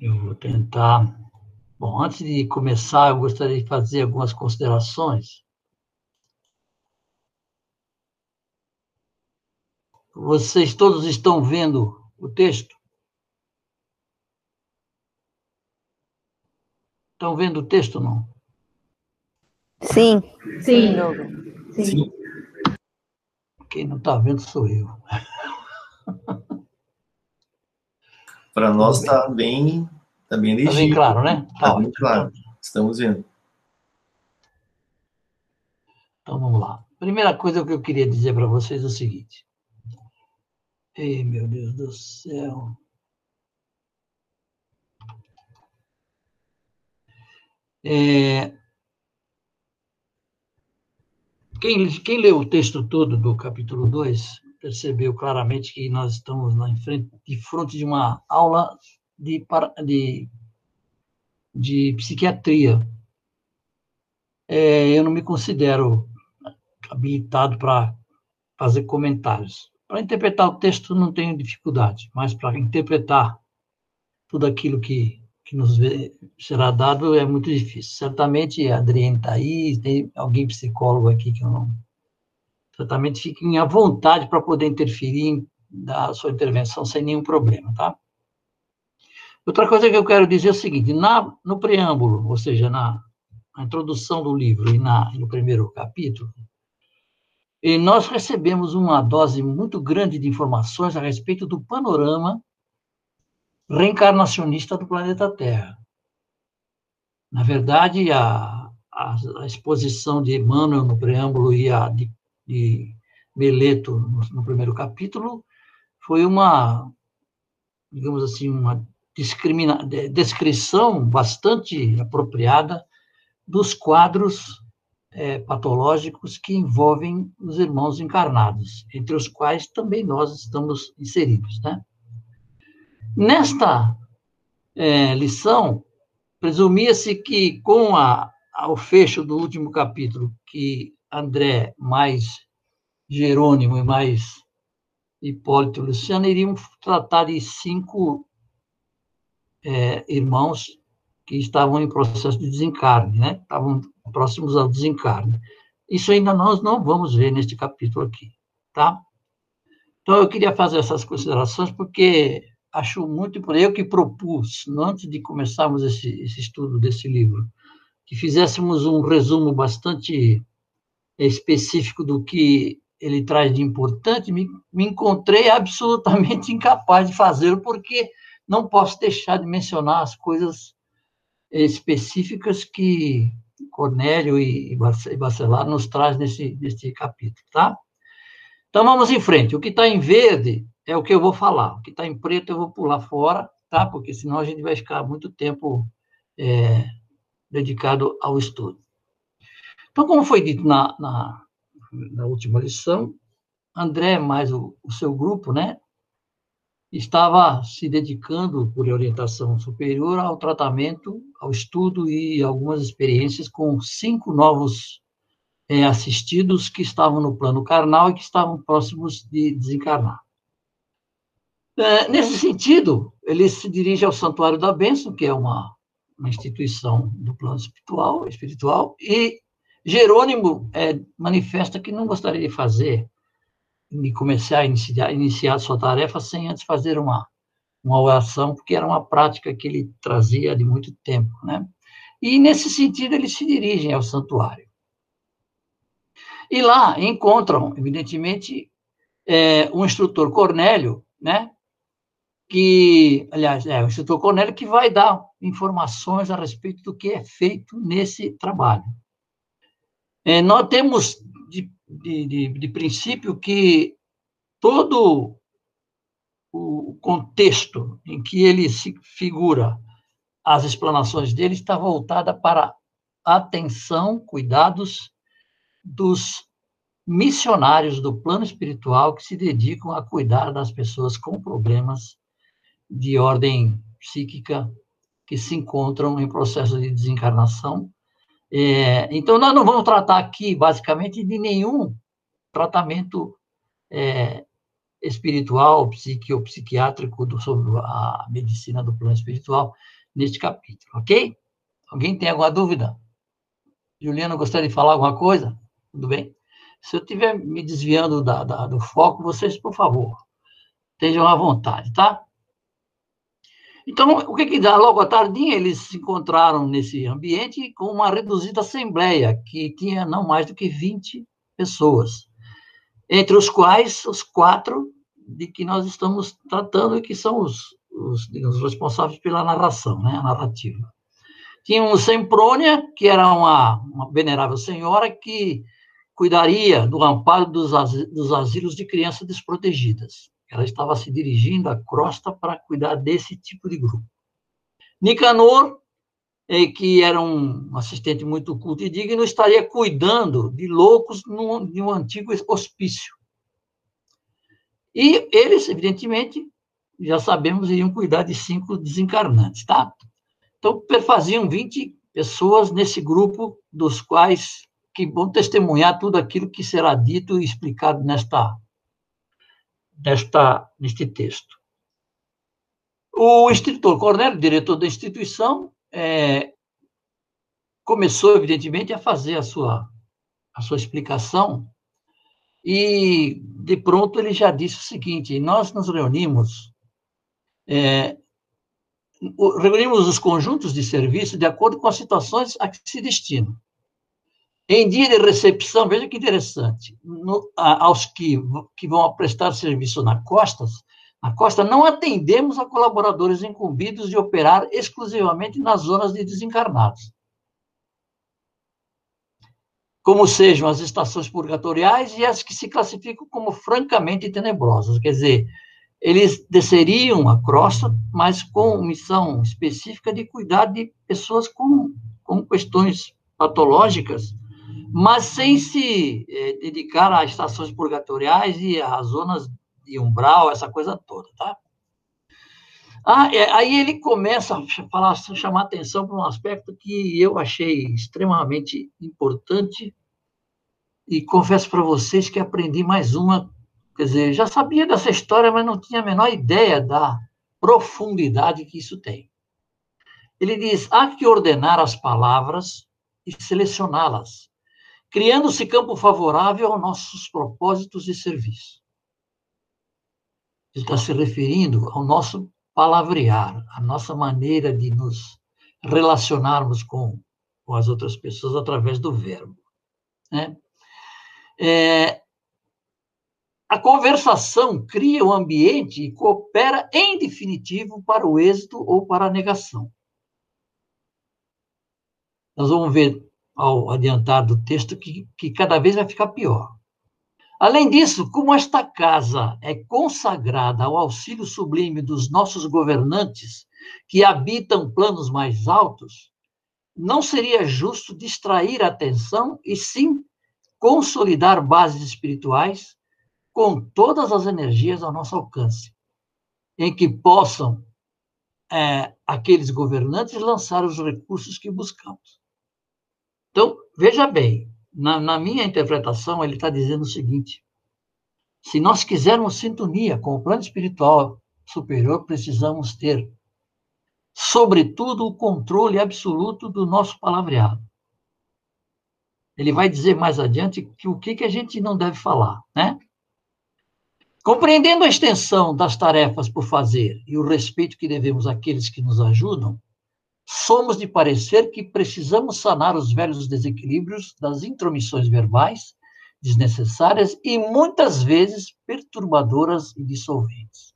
Eu vou tentar. Bom, antes de começar, eu gostaria de fazer algumas considerações. Vocês todos estão vendo o texto? Estão vendo o texto, não? Sim. Sim. Sim. Sim. Quem não está vendo sou eu. Para nós está bem, tá bem legível. Está bem claro, né? Está bem claro. Estamos vendo. Então vamos lá. Primeira coisa que eu queria dizer para vocês é o seguinte. Ei, meu Deus do céu. É, quem, quem leu o texto todo do capítulo 2 percebeu claramente que nós estamos na frente, de frente de uma aula de, de, de psiquiatria. É, eu não me considero habilitado para fazer comentários. Para interpretar o texto não tenho dificuldade, mas para interpretar tudo aquilo que que nos será dado é muito difícil. Certamente a Adriane está aí, tem alguém psicólogo aqui que eu não. Certamente fiquem à vontade para poder interferir da sua intervenção sem nenhum problema, tá? Outra coisa que eu quero dizer é o seguinte: na, no preâmbulo, ou seja, na, na introdução do livro e na, no primeiro capítulo, e nós recebemos uma dose muito grande de informações a respeito do panorama reencarnacionista do planeta Terra. Na verdade, a, a, a exposição de Emmanuel no preâmbulo e a de, de Meleto no, no, primeiro capítulo foi uma, digamos assim, uma descrição bastante apropriada dos quadros é, patológicos que envolvem os irmãos encarnados, entre os quais também nós estamos inseridos, né? Nesta é, lição, presumia-se que, com a, o fecho do último capítulo, que André mais Jerônimo e mais Hipólito e Luciano iriam tratar de cinco é, irmãos que estavam em processo de desencarne, né? estavam próximos ao desencarne. Isso ainda nós não vamos ver neste capítulo aqui, tá? Então, eu queria fazer essas considerações porque acho muito por eu que propus, antes de começarmos esse, esse estudo desse livro, que fizéssemos um resumo bastante específico do que ele traz de importante, me, me encontrei absolutamente incapaz de fazê-lo, porque não posso deixar de mencionar as coisas específicas que Cornélio e Bacelar nos traz nesse, nesse capítulo, tá? Então, vamos em frente. O que está em verde é o que eu vou falar. O que está em preto eu vou pular fora, tá? Porque senão a gente vai ficar muito tempo é, dedicado ao estudo. Então, como foi dito na, na, na última lição, André mais o, o, seu grupo, né, estava se dedicando por orientação superior ao tratamento, ao estudo e algumas experiências com cinco novos é, assistidos que estavam no plano carnal e que estavam próximos de desencarnar. É, nesse sentido, ele se dirige ao Santuário da Bênção, que é uma, uma instituição do plano espiritual, espiritual e Jerônimo é, manifesta que não gostaria de fazer, de começar a iniciar, iniciar sua tarefa sem antes fazer uma, uma oração, porque era uma prática que ele trazia de muito tempo, né? E, nesse sentido, eles se dirigem ao santuário. E lá encontram, evidentemente, é, um instrutor Cornélio, né? que, aliás, é o Instituto Cornélio que vai dar informações a respeito do que é feito nesse trabalho. É, nós temos de, de, de, de princípio que todo o contexto em que ele se figura, as explanações dele, está voltada para atenção, cuidados dos missionários do plano espiritual que se dedicam a cuidar das pessoas com problemas de ordem psíquica que se encontram em processo de desencarnação. É, então, nós não vamos tratar aqui, basicamente, de nenhum tratamento é, espiritual, psique ou psiquiátrico do, sobre a medicina do plano espiritual neste capítulo, ok? Alguém tem alguma dúvida? Juliana, gostaria de falar alguma coisa? Tudo bem? Se eu estiver me desviando da, da, do foco, vocês, por favor, estejam à vontade, tá? Então, o que que dá? Logo à tardinha, eles se encontraram nesse ambiente com uma reduzida assembleia, que tinha não mais do que 20 pessoas, entre os quais os quatro de que nós estamos tratando e que são os, os digamos, responsáveis pela narração, né, a narrativa. Tínhamos Semprônia, que era uma, uma venerável senhora que cuidaria do amparo dos, dos asilos de crianças desprotegidas. Ela estava se dirigindo à crosta para cuidar desse tipo de grupo. Nicanor, eh, que era um assistente muito culto e digno, estaria cuidando de loucos num, de um antigo hospício. E eles, evidentemente, já sabemos, iriam cuidar de cinco desencarnantes, tá? Então, faziam 20 pessoas nesse grupo, dos quais que vão testemunhar tudo aquilo que será dito e explicado nesta, nesta, neste texto. O instrutor Cornélio, diretor da instituição, é, começou, evidentemente, a fazer a sua, a sua explicação e, de pronto, ele já disse o seguinte: nós nos reunimos é, reunimos os conjuntos de serviço de acordo com as situações a que se destinam. Em dia de recepção, veja que interessante, no, a, aos que, que vão prestar serviço na costa, na costa, não atendemos a colaboradores incumbidos de operar exclusivamente nas zonas de desencarnados. Como sejam as estações purgatoriais e as que se classificam como francamente tenebrosas. Quer dizer, eles desceriam a crosta, mas com missão específica de cuidar de pessoas com, com questões patológicas, mas sem se eh, dedicar a estações purgatoriais e a zonas de umbral, essa coisa toda, tá? Ah, é, aí ele começa a falar, a chamar atenção para um aspecto que eu achei extremamente importante e confesso para vocês que aprendi mais uma Quer dizer, já sabia dessa história, mas não tinha a menor ideia da profundidade que isso tem. Ele diz: há que ordenar as palavras e selecioná-las, criando-se campo favorável aos nossos propósitos de serviço. Ele está se referindo ao nosso palavrear, a nossa maneira de nos relacionarmos com, com as outras pessoas através do verbo. Né? É, a conversação cria o ambiente e coopera, em definitivo, para o êxito ou para a negação. Nós vamos ver, ao adiantar do texto, que, que cada vez vai ficar pior. Além disso, como esta casa é consagrada ao auxílio sublime dos nossos governantes, que habitam planos mais altos, não seria justo distrair a atenção e sim consolidar bases espirituais com todas as energias ao nosso alcance, em que possam é, aqueles governantes lançar os recursos que buscamos. Então, veja bem, na, na minha interpretação, ele está dizendo o seguinte: se nós quisermos sintonia com o plano espiritual superior, precisamos ter, sobretudo, o controle absoluto do nosso palavreado. Ele vai dizer mais adiante que o que, que a gente não deve falar, né? Compreendendo a extensão das tarefas por fazer e o respeito que devemos àqueles que nos ajudam, somos de parecer que precisamos sanar os velhos desequilíbrios das intromissões verbais desnecessárias e muitas vezes perturbadoras e dissolventes.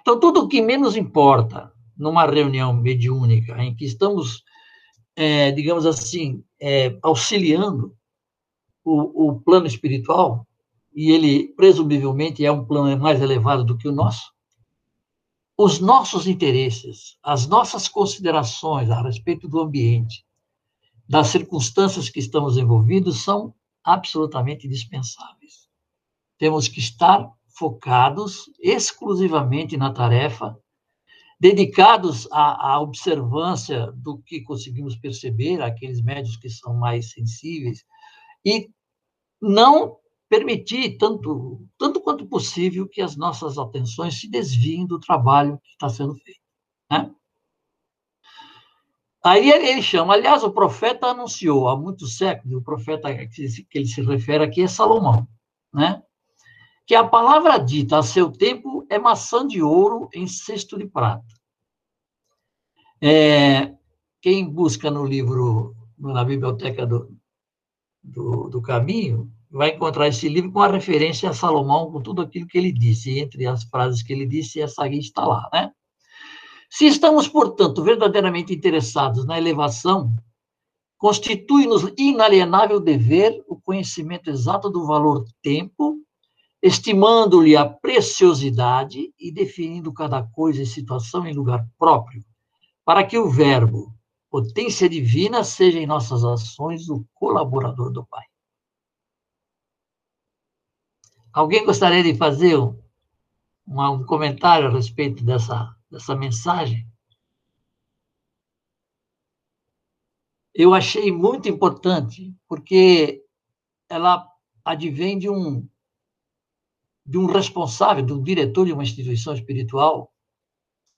Então, tudo o que menos importa numa reunião mediúnica em que estamos, é, digamos assim, é, auxiliando o, o plano espiritual, e ele presumivelmente é um plano mais elevado do que o nosso, os nossos interesses, as nossas considerações a respeito do ambiente, das circunstâncias que estamos envolvidos, são absolutamente dispensáveis. Temos que estar focados exclusivamente na tarefa, dedicados à, à observância do que conseguimos perceber, aqueles médios que são mais sensíveis, e não permitir, tanto, tanto quanto possível, que as nossas atenções se desviem do trabalho que está sendo feito. Né? Aí ele chama, aliás, o profeta anunciou há muitos séculos, o profeta que ele se refere aqui é Salomão, né? que a palavra dita a seu tempo é maçã de ouro em cesto de prata. É, quem busca no livro, na biblioteca do, do, do, caminho, vai encontrar esse livro com a referência a Salomão, com tudo aquilo que ele disse. Entre as frases que ele disse, essa aqui está lá, né? Se estamos, portanto, verdadeiramente interessados na elevação, constitui-nos inalienável dever o conhecimento exato do valor tempo, estimando-lhe a preciosidade e definindo cada coisa e situação em lugar próprio, para que o Verbo, potência divina, seja em nossas ações o colaborador do Pai. Alguém gostaria de fazer um, um comentário a respeito dessa dessa mensagem, eu achei muito importante, porque ela advém de um, de um responsável, de um diretor de uma instituição espiritual,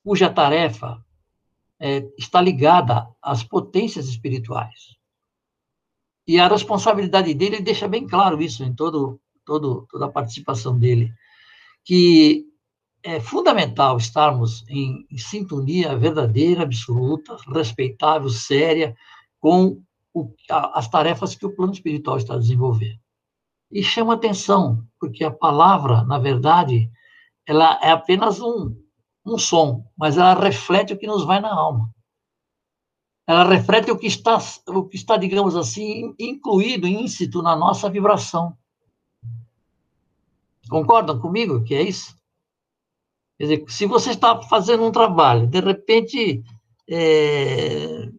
cuja tarefa é, está ligada às potências espirituais. E a responsabilidade dele deixa bem claro isso em todo, todo, toda a participação dele, que é fundamental estarmos em, em sintonia verdadeira, absoluta, respeitável, séria, com o, a, as tarefas que o plano espiritual está a desenvolver. E chama atenção, porque a palavra, na verdade, ela é apenas um, um som, mas ela reflete o que nos vai na alma. Ela reflete o que está, o que está digamos assim, incluído, íncito na nossa vibração. Concordam comigo que é isso? Quer dizer, se você está fazendo um trabalho, de repente é,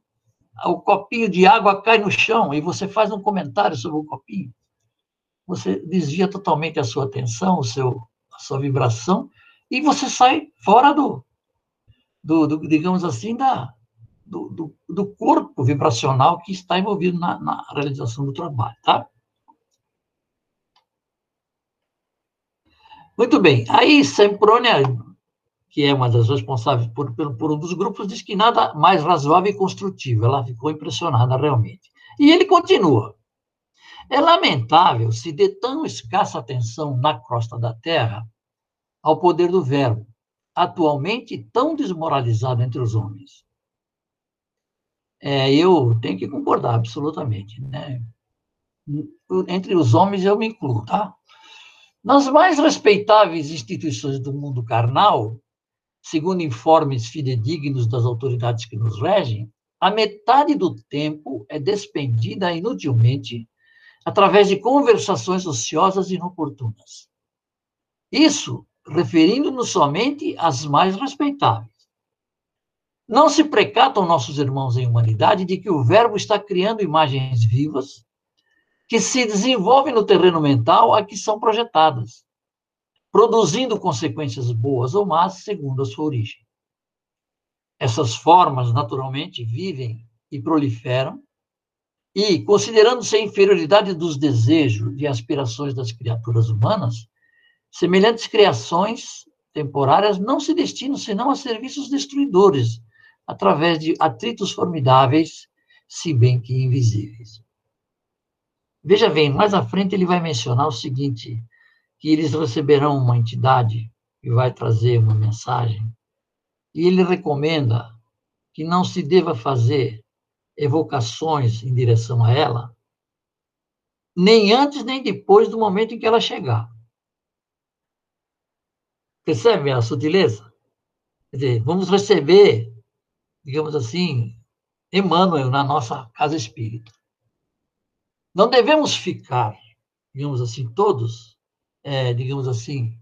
o copinho de água cai no chão e você faz um comentário sobre o copinho, você desvia totalmente a sua atenção, o seu, a sua vibração, e você sai fora do, do, do digamos assim, da, do, do, do, corpo vibracional que está envolvido na, na realização do trabalho, tá? Muito bem. Aí, Semprônia que é uma das responsáveis por, por, um dos grupos, diz que nada mais razoável e construtivo. Ela ficou impressionada realmente. E ele continua. É lamentável se dê tão escassa atenção na crosta da terra ao poder do verbo, atualmente tão desmoralizado entre os homens. É, eu tenho que concordar absolutamente. Né? Entre os homens eu me incluo, tá? Nas mais respeitáveis instituições do mundo carnal, segundo informes fidedignos das autoridades que nos regem, a metade do tempo é despendida inutilmente através de conversações ociosas e inoportunas. Isso referindo-nos somente às mais respeitáveis. Não se precatam nossos irmãos em humanidade de que o Verbo está criando imagens vivas que se desenvolvem no terreno mental a que são projetadas produzindo consequências boas ou más segundo a sua origem. Essas formas, naturalmente, vivem e proliferam, e, considerando-se a inferioridade dos desejos e aspirações das criaturas humanas, semelhantes criações temporárias não se destinam senão a serviços destruidores, através de atritos formidáveis, se bem que invisíveis. Veja bem, mais à frente ele vai mencionar o seguinte: que eles receberão uma entidade que vai trazer uma mensagem, e ele recomenda que não se deva fazer evocações em direção a ela, nem antes nem depois do momento em que ela chegar. Percebe a sutileza? Quer dizer, vamos receber, digamos assim, Emmanuel na nossa casa espírita. Não devemos ficar, digamos assim, todos é, digamos assim,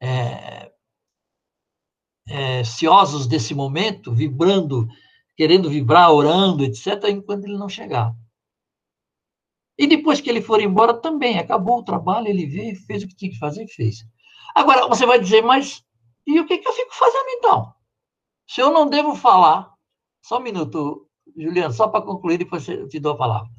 é, é, ciosos desse momento, vibrando, querendo vibrar, orando, etc., enquanto ele não chegar. E depois que ele for embora, também acabou o trabalho, ele veio, fez o que tinha que fazer e fez. Agora, você vai dizer, mas e o que, que eu fico fazendo então? Se eu não devo falar, só um minuto, Juliano, só para concluir, depois eu te dou a palavra.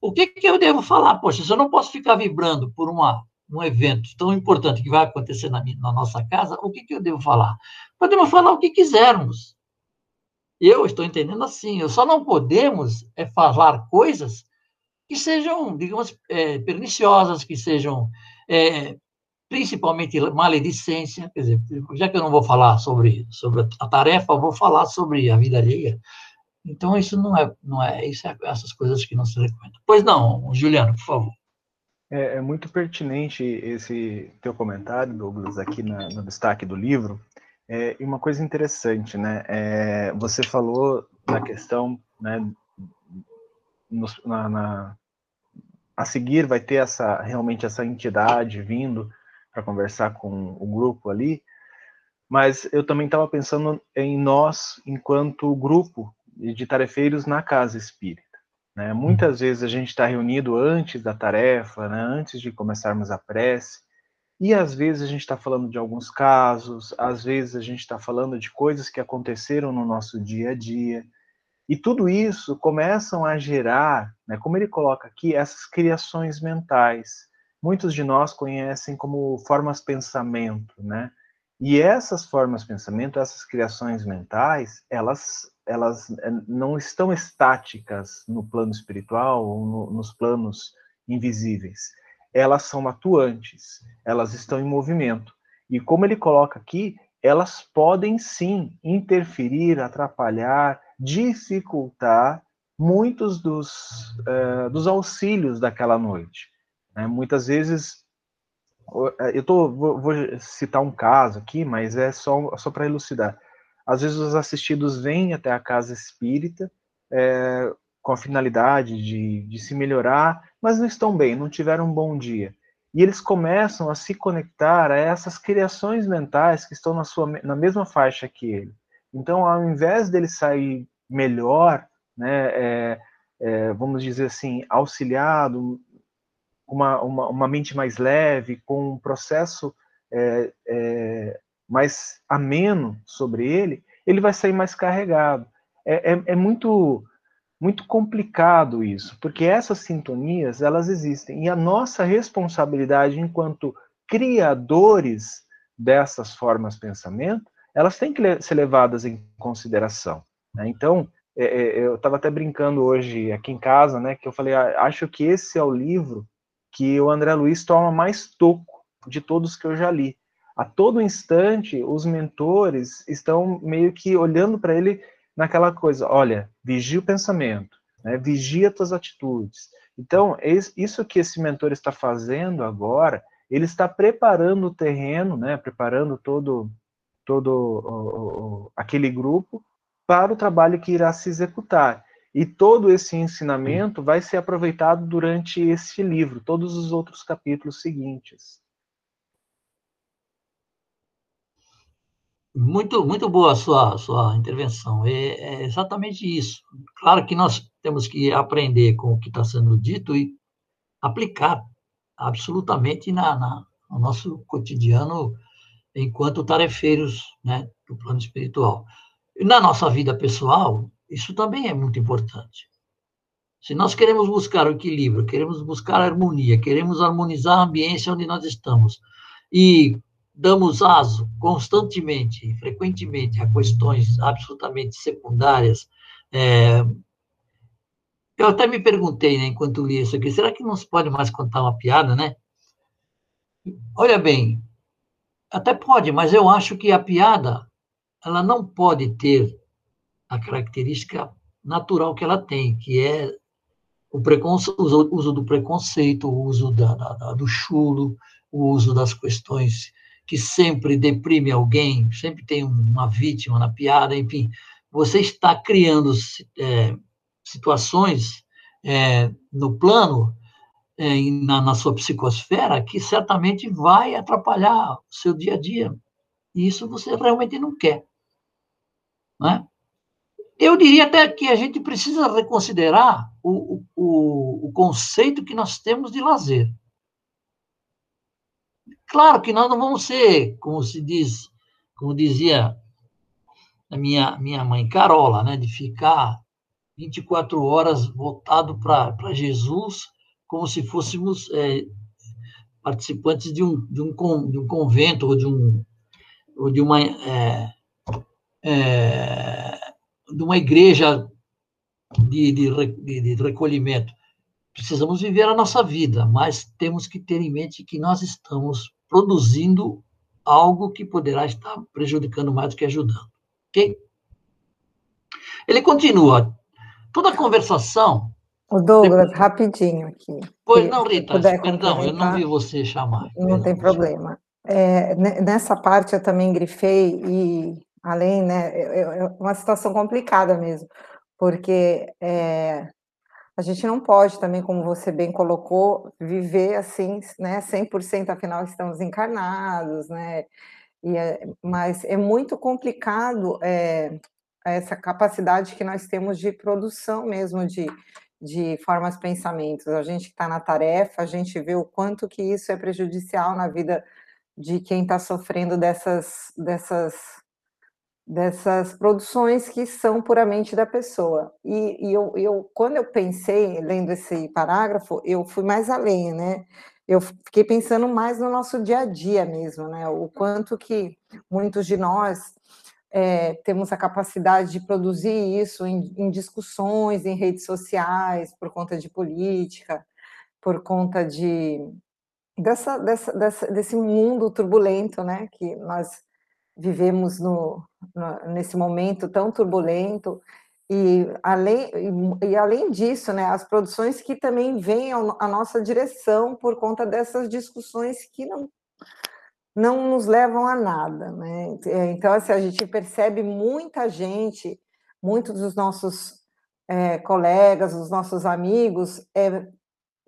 O que, que eu devo falar? Poxa, se eu não posso ficar vibrando por uma um evento tão importante que vai acontecer na, na nossa casa, o que, que eu devo falar? Podemos falar o que quisermos. Eu estou entendendo assim, eu só não podemos é falar coisas que sejam, digamos, é, perniciosas, que sejam é, principalmente maledicência, quer dizer, já que eu não vou falar sobre, sobre a tarefa, vou falar sobre a vida alheia. Então, isso não é, não é, isso é essas coisas que não se recomendam. Pois não, Juliano, por favor. É, é muito pertinente esse teu comentário, Douglas, aqui na, no destaque do livro. É, e uma coisa interessante, né? É, você falou na questão, né? na, na, a seguir vai ter essa realmente essa entidade vindo para conversar com o grupo ali, mas eu também estava pensando em nós enquanto grupo de tarefeiros na casa espírita. Né? Muitas vezes a gente está reunido antes da tarefa, né? antes de começarmos a prece, e às vezes a gente está falando de alguns casos, às vezes a gente está falando de coisas que aconteceram no nosso dia a dia, e tudo isso começam a gerar, né, como ele coloca aqui, essas criações mentais, muitos de nós conhecem como formas pensamento, né? E essas formas pensamento, essas criações mentais, elas elas eh, não estão estáticas no plano espiritual ou no, nos planos invisíveis. Elas são atuantes, elas estão em movimento. E como ele coloca aqui, elas podem sim interferir, atrapalhar, dificultar muitos dos, uh, dos auxílios daquela noite. Né? Muitas vezes, eu tô, vou, vou, citar um caso aqui, mas é só, só para elucidar. Às vezes os assistidos vêm até a casa espírita é, com a finalidade de, de se melhorar, mas não estão bem, não tiveram um bom dia. E eles começam a se conectar a essas criações mentais que estão na, sua, na mesma faixa que ele. Então, ao invés dele sair melhor, né, é, é, vamos dizer assim, auxiliado, uma, uma, uma mente mais leve, com um processo é, é, mais ameno sobre ele, ele vai sair mais carregado. É, é, é, muito muito complicado isso, porque essas sintonias elas existem e a nossa responsabilidade enquanto criadores dessas formas de pensamento, elas têm que ser levadas em consideração. Né? Então, é, é, eu estava até brincando hoje aqui em casa, né, que eu falei, ah, acho que esse é o livro que o André Luiz toma mais toco de todos que eu já li. A todo instante, os mentores estão meio que olhando para ele naquela coisa, olha, vigia o pensamento, né, vigia tuas atitudes. Então, isso que esse mentor está fazendo agora, ele está preparando o terreno, né, preparando todo, todo o, o, aquele grupo para o trabalho que irá se executar. E todo esse ensinamento vai ser aproveitado durante esse livro, todos os outros capítulos seguintes. Muito, muito boa a sua, sua intervenção. É, é, exatamente isso. Claro que nós temos que aprender com o que está sendo dito e aplicar absolutamente na, na, no nosso cotidiano enquanto tarefeiros né, do plano espiritual. Na nossa vida pessoal, isso também é muito importante. Se nós queremos buscar o equilíbrio, queremos buscar a harmonia, queremos harmonizar a ambiência onde nós estamos e damos aso constantemente e frequentemente a questões absolutamente secundárias, é... eu até me perguntei, né, enquanto li isso aqui, será que não se pode mais contar uma piada, né? Olha bem, até pode, mas eu acho que a piada ela não pode ter a característica natural que ela tem, que é o preconceito, o uso do preconceito, o uso da, da, do chulo, o uso das questões que sempre deprime alguém, sempre tem uma vítima na piada, enfim, você está criando é, situações é, no plano, é, na, na sua psicosfera, que certamente vai atrapalhar o seu dia a dia. E isso você realmente não quer. Né? Eu diria até que a gente precisa reconsiderar o, o, o conceito que nós temos de lazer. Claro que nós não vamos ser, como se diz, como dizia a minha, minha mãe Carola, né, de ficar 24 horas voltado para Jesus, como se fôssemos é, participantes de um, de um, de um convento ou de, um, ou de uma é, é, de uma igreja de, de, de recolhimento. Precisamos viver a nossa vida, mas temos que ter em mente que nós estamos produzindo algo que poderá estar prejudicando mais do que ajudando. Ok? Ele continua. Toda conversação. O Douglas, depois... rapidinho aqui. Pois não, Rita, perdão, eu não vi você chamar. Não perdão, tem problema. É, nessa parte eu também grifei e além, né, é, é uma situação complicada mesmo, porque é, a gente não pode também, como você bem colocou, viver assim, né, 100%, afinal estamos encarnados, né, e é, mas é muito complicado é, essa capacidade que nós temos de produção mesmo de, de formas pensamentos. A gente que está na tarefa, a gente vê o quanto que isso é prejudicial na vida de quem está sofrendo dessas, dessas dessas produções que são puramente da pessoa. E, e eu, eu, quando eu pensei, lendo esse parágrafo, eu fui mais além, né? Eu fiquei pensando mais no nosso dia a dia mesmo, né? O quanto que muitos de nós é, temos a capacidade de produzir isso em, em discussões, em redes sociais, por conta de política, por conta de dessa, dessa, dessa, desse mundo turbulento, né? Que nós vivemos no, no, nesse momento tão turbulento e além, e, e, além disso, né, as produções que também vêm à nossa direção por conta dessas discussões que não, não nos levam a nada. Né? É, então, assim, a gente percebe muita gente, muitos dos nossos é, colegas, os nossos amigos, é,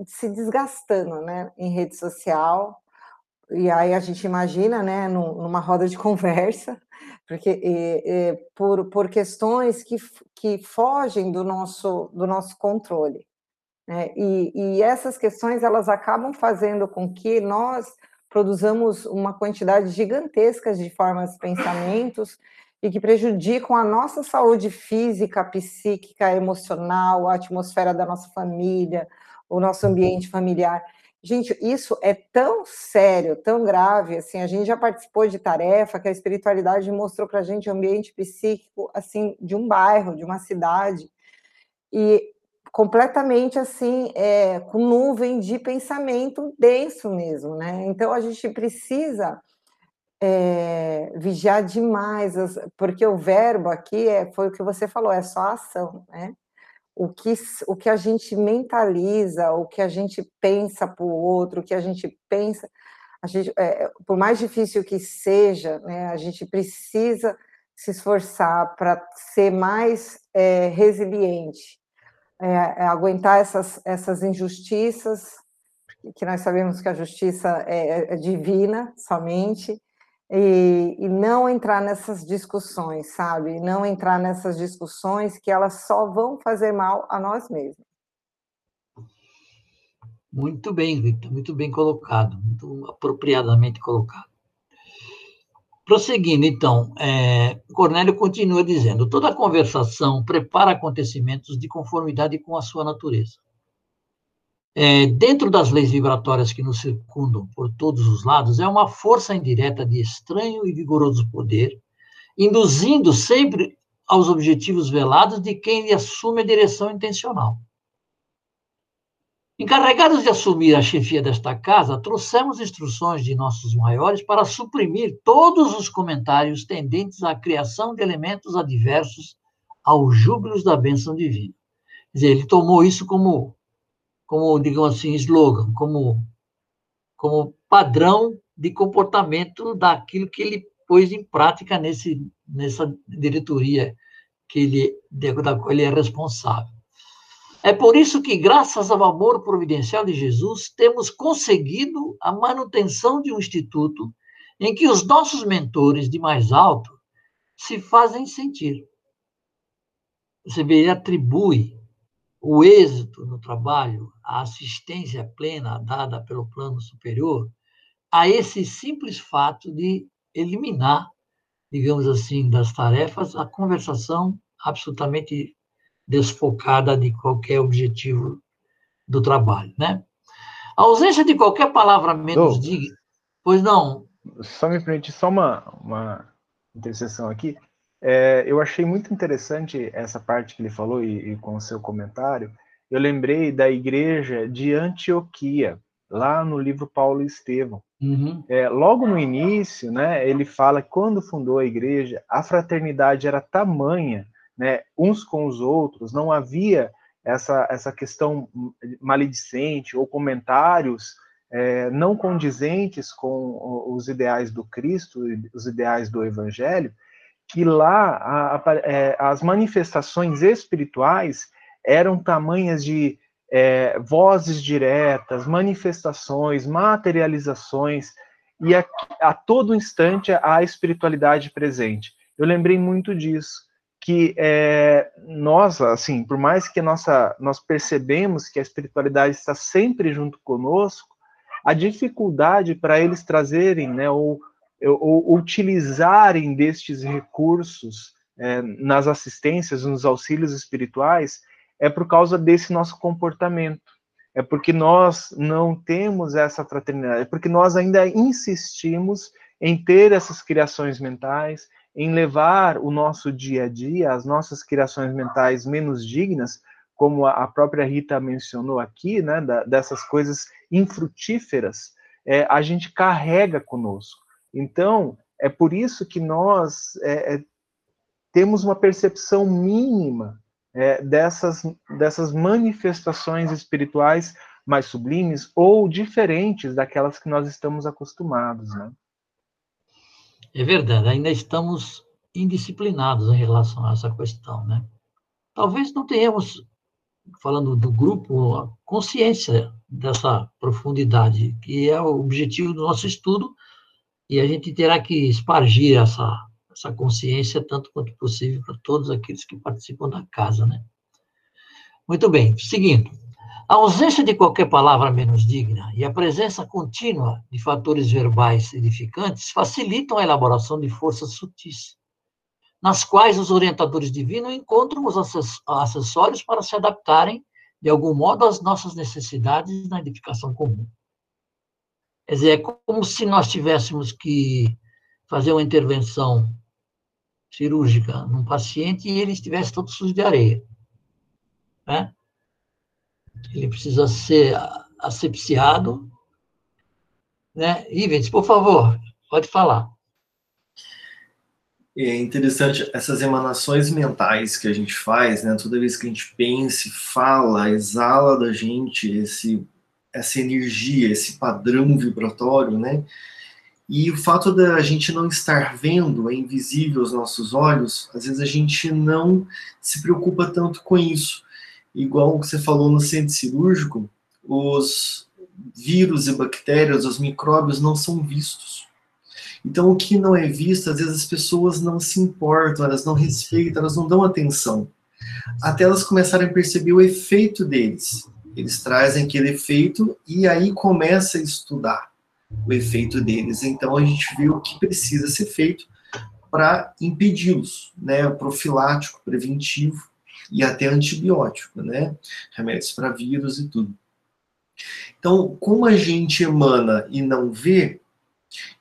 se desgastando né, em rede social, e aí a gente imagina, né, numa roda de conversa, porque e, e, por, por questões que, que fogem do nosso, do nosso controle. Né? E, e essas questões elas acabam fazendo com que nós produzamos uma quantidade gigantesca de formas de pensamentos e que prejudicam a nossa saúde física, psíquica, emocional, a atmosfera da nossa família, o nosso ambiente familiar. Gente, isso é tão sério, tão grave, assim, a gente já participou de tarefa que a espiritualidade mostrou para a gente o ambiente psíquico, assim, de um bairro, de uma cidade, e completamente, assim, é, com nuvem de pensamento denso mesmo, né? Então, a gente precisa é, vigiar demais, porque o verbo aqui é, foi o que você falou, é só ação, né? O que, o que a gente mentaliza, o que a gente pensa para o outro, o que a gente pensa, a gente, é, por mais difícil que seja, né, a gente precisa se esforçar para ser mais é, resiliente, é, é, aguentar essas, essas injustiças, que nós sabemos que a justiça é, é divina somente, e, e, não entrar nessas discussões, sabe? Não entrar nessas discussões que elas só vão fazer mal a nós mesmos. Muito bem, Rita, muito bem colocado, muito apropriadamente colocado. Prosseguindo, então, é, Cornélio continua dizendo: toda conversação prepara acontecimentos de conformidade com a sua natureza. É, dentro das leis vibratórias que nos circundam por todos os lados, é uma força indireta de estranho e vigoroso poder, induzindo sempre aos objetivos velados de quem lhe assume a direção intencional. Encarregados de assumir a chefia desta casa, trouxemos instruções de nossos maiores para suprimir todos os comentários tendentes à criação de elementos adversos aos júbilos da bênção divina. Quer dizer, ele tomou isso como como, digamos assim, slogan, como, como padrão de comportamento daquilo que ele pôs em prática nesse, nessa diretoria que ele, da qual ele é responsável. É por isso que, graças ao amor providencial de Jesus, temos conseguido a manutenção de um instituto em que os nossos mentores de mais alto se fazem sentir. Você vê, ele atribui o êxito no trabalho, a assistência plena dada pelo plano superior, a esse simples fato de eliminar, digamos assim, das tarefas a conversação absolutamente desfocada de qualquer objetivo do trabalho, né? A ausência de qualquer palavra menos digna. Pois não. Só me permite só uma, uma interseção aqui. É, eu achei muito interessante essa parte que ele falou e, e, com o seu comentário. Eu lembrei da igreja de Antioquia, lá no livro Paulo e Estevão. Uhum. É, logo no início, né, ele fala que quando fundou a igreja, a fraternidade era tamanha, né, uns com os outros, não havia essa, essa questão maledicente ou comentários é, não condizentes com os ideais do Cristo, os ideais do Evangelho, que lá a, a, é, as manifestações espirituais eram tamanhas de é, vozes diretas, manifestações, materializações, e a, a todo instante a espiritualidade presente. Eu lembrei muito disso, que é, nós, assim, por mais que nossa, nós percebemos que a espiritualidade está sempre junto conosco, a dificuldade para eles trazerem, né, ou, ou, utilizarem destes recursos é, nas assistências, nos auxílios espirituais, é por causa desse nosso comportamento. É porque nós não temos essa fraternidade, é porque nós ainda insistimos em ter essas criações mentais, em levar o nosso dia a dia, as nossas criações mentais menos dignas, como a própria Rita mencionou aqui, né, dessas coisas infrutíferas, é, a gente carrega conosco. Então, é por isso que nós é, é temos uma percepção mínima é, dessas, dessas manifestações espirituais mais sublimes ou diferentes daquelas que nós estamos acostumados, né? É verdade, ainda estamos indisciplinados em relação a essa questão, né? Talvez não tenhamos, falando do grupo, consciência dessa profundidade, que é o objetivo do nosso estudo, e a gente terá que espargir essa, essa consciência tanto quanto possível para todos aqueles que participam da casa, né? Muito bem, seguindo. A ausência de qualquer palavra menos digna e a presença contínua de fatores verbais edificantes facilitam a elaboração de forças sutis, nas quais os orientadores divinos encontram os acessórios para se adaptarem, de algum modo, às nossas necessidades na edificação comum. Quer dizer, é como se nós tivéssemos que fazer uma intervenção cirúrgica num paciente e ele estivesse todo sujo de areia. Né? Ele precisa ser asepsiado. Né? Ivens, por favor, pode falar. É interessante essas emanações mentais que a gente faz, né? Toda vez que a gente pensa, fala, exala da gente esse, essa energia, esse padrão vibratório, né? E o fato da gente não estar vendo, é invisível aos nossos olhos, às vezes a gente não se preocupa tanto com isso. Igual que você falou no centro cirúrgico, os vírus e bactérias, os micróbios não são vistos. Então, o que não é visto, às vezes as pessoas não se importam, elas não respeitam, elas não dão atenção. Até elas começarem a perceber o efeito deles. Eles trazem aquele efeito e aí começa a estudar o efeito deles. Então a gente vê o que precisa ser feito para impedi-los, né? Profilático, preventivo e até antibiótico, né? Remédios para vírus e tudo. Então, como a gente emana e não vê,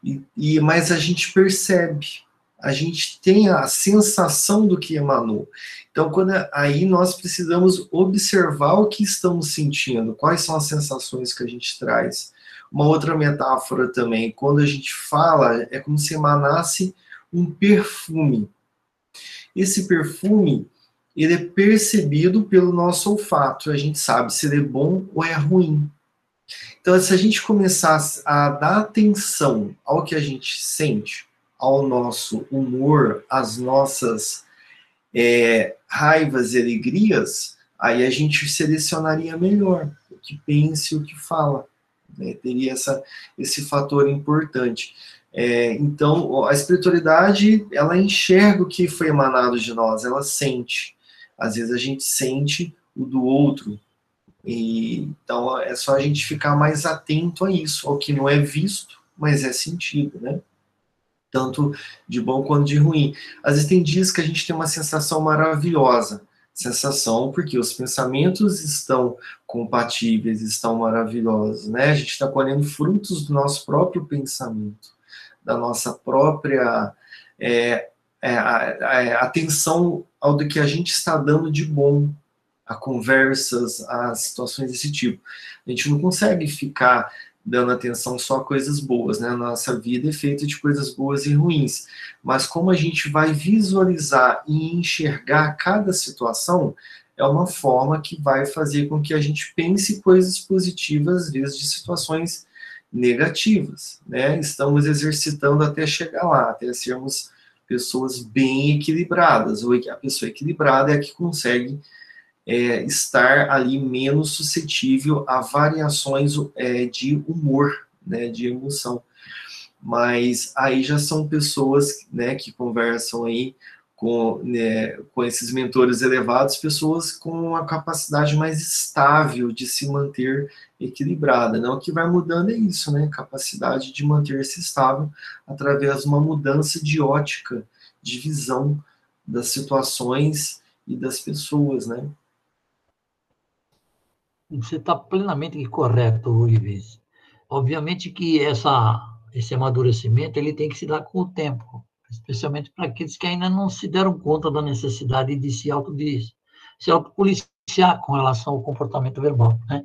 e, e mas a gente percebe, a gente tem a sensação do que emanou. Então, quando aí nós precisamos observar o que estamos sentindo, quais são as sensações que a gente traz. Uma outra metáfora também, quando a gente fala, é como se emanasse um perfume. Esse perfume, ele é percebido pelo nosso olfato, a gente sabe se ele é bom ou é ruim. Então, se a gente começar a dar atenção ao que a gente sente, ao nosso humor, às nossas é, raivas e alegrias, aí a gente selecionaria melhor o que pensa e o que fala né? teria essa, esse fator importante. É, então, a espiritualidade, ela enxerga o que foi emanado de nós, ela sente. Às vezes a gente sente o do outro. E, então, é só a gente ficar mais atento a isso, ao que não é visto, mas é sentido, né? Tanto de bom quanto de ruim. Às vezes tem dias que a gente tem uma sensação maravilhosa, sensação, porque os pensamentos estão compatíveis, estão maravilhosos, né? A gente está colhendo frutos do nosso próprio pensamento, da nossa própria é, é, é, atenção ao que a gente está dando de bom, a conversas, a situações desse tipo. A gente não consegue ficar dando atenção só a coisas boas, né? A nossa vida é feita de coisas boas e ruins. Mas como a gente vai visualizar e enxergar cada situação, é uma forma que vai fazer com que a gente pense coisas positivas às vezes de situações negativas, né? Estamos exercitando até chegar lá, até sermos pessoas bem equilibradas. A pessoa equilibrada é a que consegue é, estar ali menos suscetível a variações é, de humor, né, de emoção. Mas aí já são pessoas né, que conversam aí com, né, com esses mentores elevados, pessoas com uma capacidade mais estável de se manter equilibrada. Né? O que vai mudando é isso, né? Capacidade de manter-se estável através de uma mudança de ótica, de visão das situações e das pessoas, né? Você está plenamente correto, Ives. Obviamente que essa, esse amadurecimento ele tem que se dar com o tempo, especialmente para aqueles que ainda não se deram conta da necessidade de se auto se autopoliciar com relação ao comportamento verbal, né?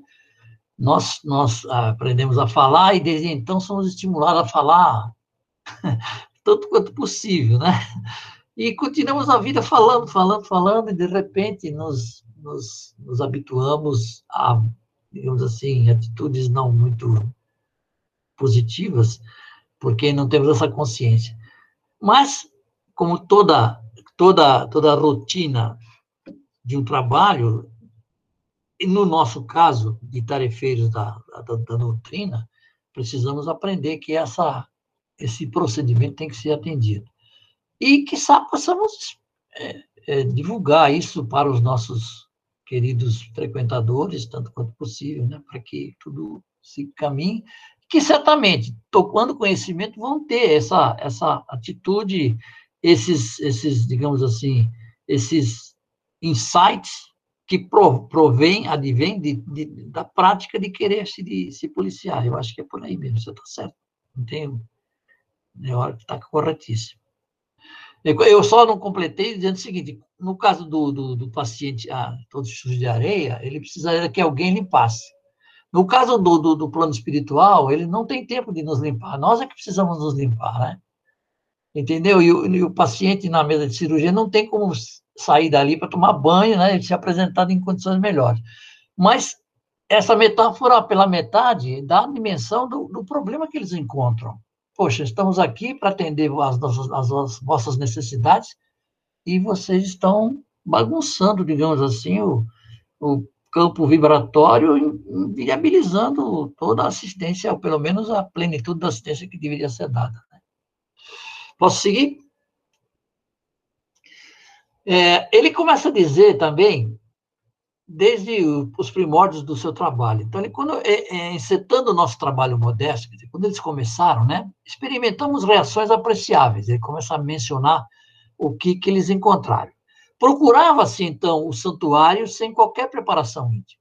Nós, nós aprendemos a falar e desde então somos estimulados a falar tanto quanto possível, né? E continuamos a vida falando, falando, falando, e de repente nos nos, nos habituamos a, digamos assim, atitudes não muito positivas, porque não temos essa consciência. Mas, como toda, toda, toda rotina de um trabalho, e no nosso caso, de tarefeiros da, da, da doutrina, precisamos aprender que essa, esse procedimento tem que ser atendido. E, que possamos é, é, divulgar isso para os nossos queridos frequentadores, tanto quanto possível, né, para que tudo se caminhe, que certamente, tocando conhecimento, vão ter essa, essa atitude, esses, esses, digamos assim, esses insights que provém, advém de, de, da prática de querer se, de, se policiar. Eu acho que é por aí mesmo, você está certo. Não tenho. É hora que está corretíssimo. Eu só não completei dizendo o seguinte: no caso do, do, do paciente ah, todo sujo de areia, ele precisaria que alguém limpasse. No caso do, do, do, plano espiritual, ele não tem tempo de nos limpar. Nós é que precisamos nos limpar, né? Entendeu? E o, e o paciente na mesa de cirurgia não tem como sair dali para tomar banho, né? E se apresentar em condições melhores. Mas essa metáfora, pela metade, dá a dimensão do, do problema que eles encontram poxa, estamos aqui para atender as, nossas, as vossas necessidades e vocês estão bagunçando, digamos assim, o, o campo vibratório, viabilizando toda a assistência, ou pelo menos a plenitude da assistência que deveria ser dada. Né? Posso seguir? É, ele começa a dizer também desde os primórdios do seu trabalho. Então, ele, quando, é, é, o nosso trabalho modesto, quando eles começaram, né, experimentamos reações apreciáveis. Ele começa a mencionar o que, que eles encontraram. Procurava-se, então, o santuário sem qualquer preparação íntima.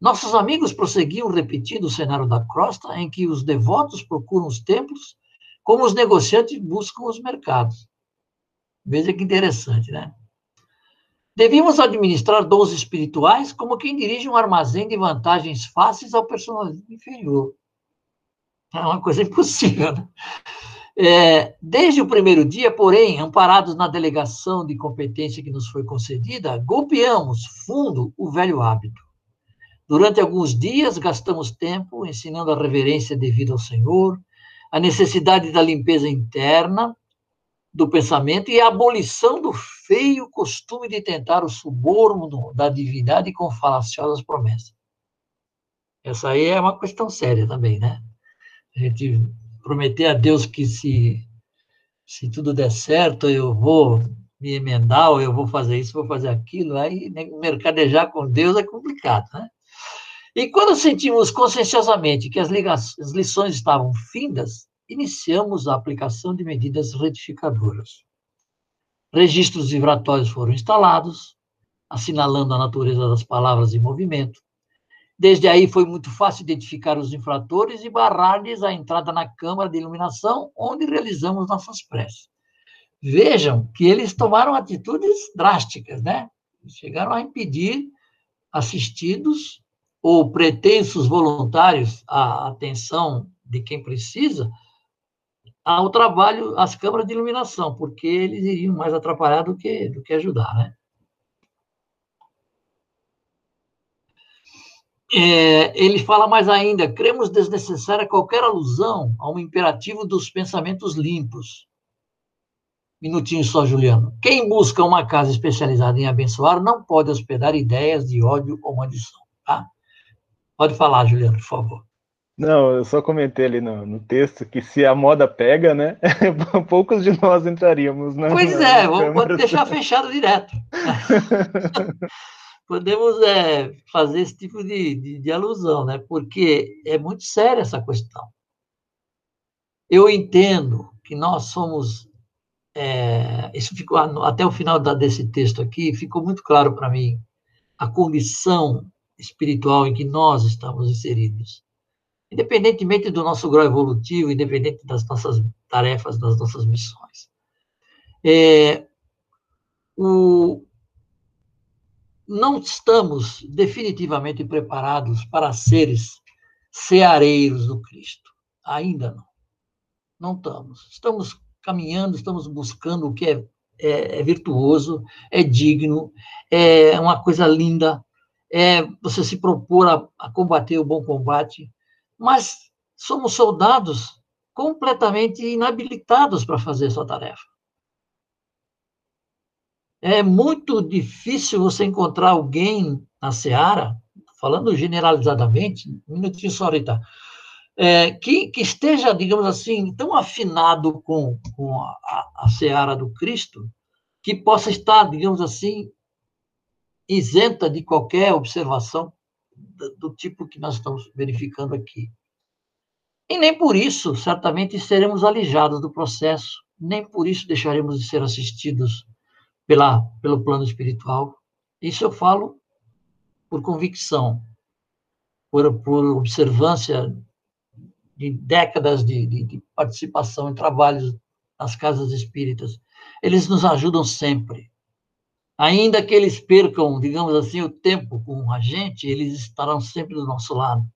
Nossos amigos prosseguiam repetindo o cenário da crosta, em que os devotos procuram os templos, como os negociantes buscam os mercados. Veja que interessante, né? Devíamos administrar dons espirituais como quem dirige um armazém de vantagens fáceis ao personalismo inferior. É uma coisa impossível, né? É, desde o primeiro dia, porém, amparados na delegação de competência que nos foi concedida, golpeamos fundo o velho hábito. Durante alguns dias, gastamos tempo ensinando a reverência devida ao Senhor, a necessidade da limpeza interna do pensamento e a abolição do feio costume de tentar o suborno da divindade com falaciosas promessas. Essa aí é uma questão séria também, né? A gente prometer a Deus que se, se tudo der certo, eu vou me emendar, ou eu vou fazer isso, vou fazer aquilo, aí mercadejar com Deus é complicado, né? E quando sentimos conscienciosamente que as, as lições estavam findas, iniciamos a aplicação de medidas retificadoras. Registros vibratórios foram instalados, assinalando a natureza das palavras em movimento. Desde aí foi muito fácil identificar os infratores e barrar-lhes a entrada na câmara de iluminação, onde realizamos nossas preces. Vejam que eles tomaram atitudes drásticas, né? Chegaram a impedir assistidos ou pretensos voluntários à atenção de quem precisa ao trabalho, às câmaras de iluminação, porque eles iriam mais atrapalhar do que, do que ajudar, né? É, ele fala mais ainda: cremos desnecessária qualquer alusão a um imperativo dos pensamentos limpos. Minutinho só, Juliano. Quem busca uma casa especializada em abençoar não pode hospedar ideias de ódio ou maldição. Tá? Pode falar, Juliano, por favor. Não, eu só comentei ali no, no texto que se a moda pega, né? poucos de nós entraríamos. Né, pois é, vou, vou deixar fechado direto. podemos é, fazer esse tipo de, de, de, alusão, né? Porque é muito séria essa questão. Eu entendo que nós somos. É, isso ficou até o final da, desse texto aqui ficou muito claro para mim a condição espiritual em que nós estamos inseridos, independentemente do nosso grau evolutivo, independente das nossas tarefas, das nossas missões. É, o, não estamos definitivamente preparados para seres ceareiros do Cristo. Ainda não. Não estamos. Estamos caminhando, estamos buscando o que é, é, é virtuoso, é digno, é uma coisa linda, é você se propor a, a combater o bom combate, mas somos soldados completamente inabilitados para fazer essa tarefa. É muito difícil você encontrar alguém na Seara, falando generalizadamente, um minutinho só, Rita, é, que, que, esteja, digamos assim, tão afinado com, com a, a, Seara do Cristo, que possa estar, digamos assim, isenta de qualquer observação do, do tipo que nós estamos verificando aqui. E nem por isso, certamente, seremos alijados do processo, nem por isso deixaremos de ser assistidos pela, pelo plano espiritual. Isso eu falo por convicção, por, por observância de décadas de, de, de participação em trabalhos nas casas espíritas. Eles nos ajudam sempre. Ainda que eles percam, digamos assim, o tempo com a gente, eles estarão sempre do nosso lado.